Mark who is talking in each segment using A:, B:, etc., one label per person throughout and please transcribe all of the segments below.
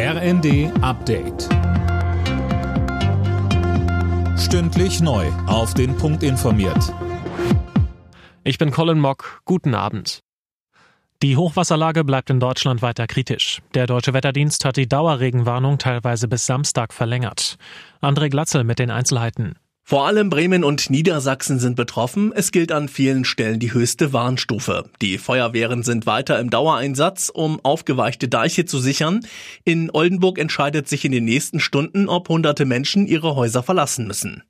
A: RND Update. Stündlich neu. Auf den Punkt informiert.
B: Ich bin Colin Mock. Guten Abend. Die Hochwasserlage bleibt in Deutschland weiter kritisch. Der Deutsche Wetterdienst hat die Dauerregenwarnung teilweise bis Samstag verlängert. André Glatzel mit den Einzelheiten.
C: Vor allem Bremen und Niedersachsen sind betroffen. Es gilt an vielen Stellen die höchste Warnstufe. Die Feuerwehren sind weiter im Dauereinsatz, um aufgeweichte Deiche zu sichern. In Oldenburg entscheidet sich in den nächsten Stunden, ob hunderte Menschen ihre Häuser verlassen müssen.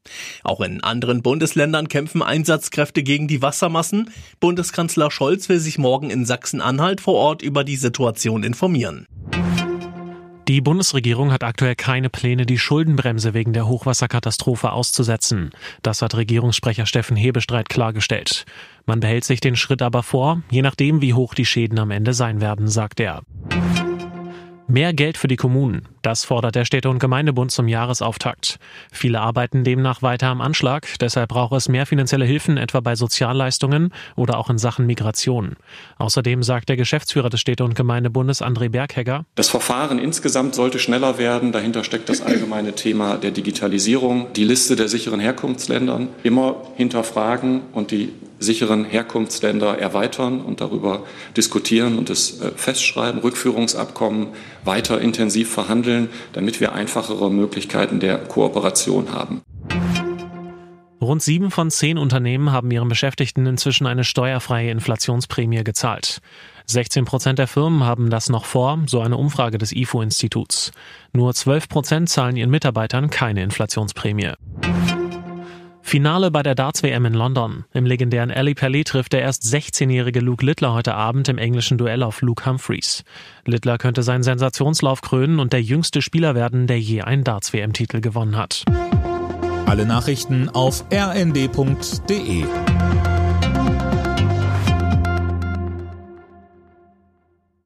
C: Auch in anderen Bundesländern kämpfen Einsatzkräfte gegen die Wassermassen. Bundeskanzler Scholz will sich morgen in Sachsen-Anhalt vor Ort über die Situation informieren.
B: Die Bundesregierung hat aktuell keine Pläne, die Schuldenbremse wegen der Hochwasserkatastrophe auszusetzen. Das hat Regierungssprecher Steffen Hebestreit klargestellt. Man behält sich den Schritt aber vor, je nachdem, wie hoch die Schäden am Ende sein werden, sagt er. Mehr Geld für die Kommunen. Das fordert der Städte- und Gemeindebund zum Jahresauftakt. Viele arbeiten demnach weiter am Anschlag. Deshalb braucht es mehr finanzielle Hilfen, etwa bei Sozialleistungen oder auch in Sachen Migration. Außerdem sagt der Geschäftsführer des Städte- und Gemeindebundes André Berghegger.
D: Das Verfahren insgesamt sollte schneller werden. Dahinter steckt das allgemeine Thema der Digitalisierung. Die Liste der sicheren Herkunftsländern immer hinterfragen und die sicheren Herkunftsländer erweitern und darüber diskutieren und es äh, festschreiben, Rückführungsabkommen weiter intensiv verhandeln, damit wir einfachere Möglichkeiten der Kooperation haben.
B: Rund sieben von zehn Unternehmen haben ihren Beschäftigten inzwischen eine steuerfreie Inflationsprämie gezahlt. 16 Prozent der Firmen haben das noch vor, so eine Umfrage des IFO-Instituts. Nur 12 Prozent zahlen ihren Mitarbeitern keine Inflationsprämie. Finale bei der Darts-WM in London. Im legendären Ali Pally trifft der erst 16-jährige Luke Littler heute Abend im englischen Duell auf Luke Humphreys. Littler könnte seinen Sensationslauf krönen und der jüngste Spieler werden, der je einen Darts-WM-Titel gewonnen hat.
A: Alle Nachrichten auf rnd.de